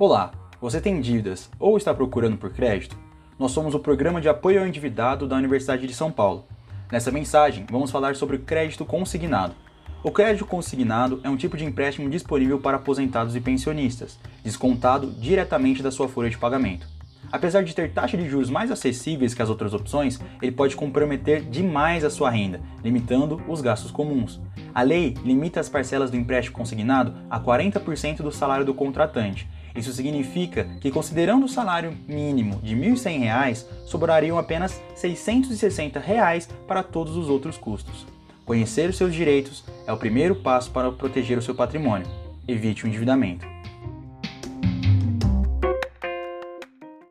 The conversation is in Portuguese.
Olá, você tem dívidas ou está procurando por crédito? Nós somos o Programa de Apoio ao Endividado da Universidade de São Paulo. Nessa mensagem, vamos falar sobre crédito consignado. O crédito consignado é um tipo de empréstimo disponível para aposentados e pensionistas, descontado diretamente da sua folha de pagamento. Apesar de ter taxa de juros mais acessíveis que as outras opções, ele pode comprometer demais a sua renda, limitando os gastos comuns. A lei limita as parcelas do empréstimo consignado a 40% do salário do contratante. Isso significa que, considerando o salário mínimo de R$ 1.100, sobrariam apenas 660 reais para todos os outros custos. Conhecer os seus direitos é o primeiro passo para proteger o seu patrimônio. Evite o endividamento.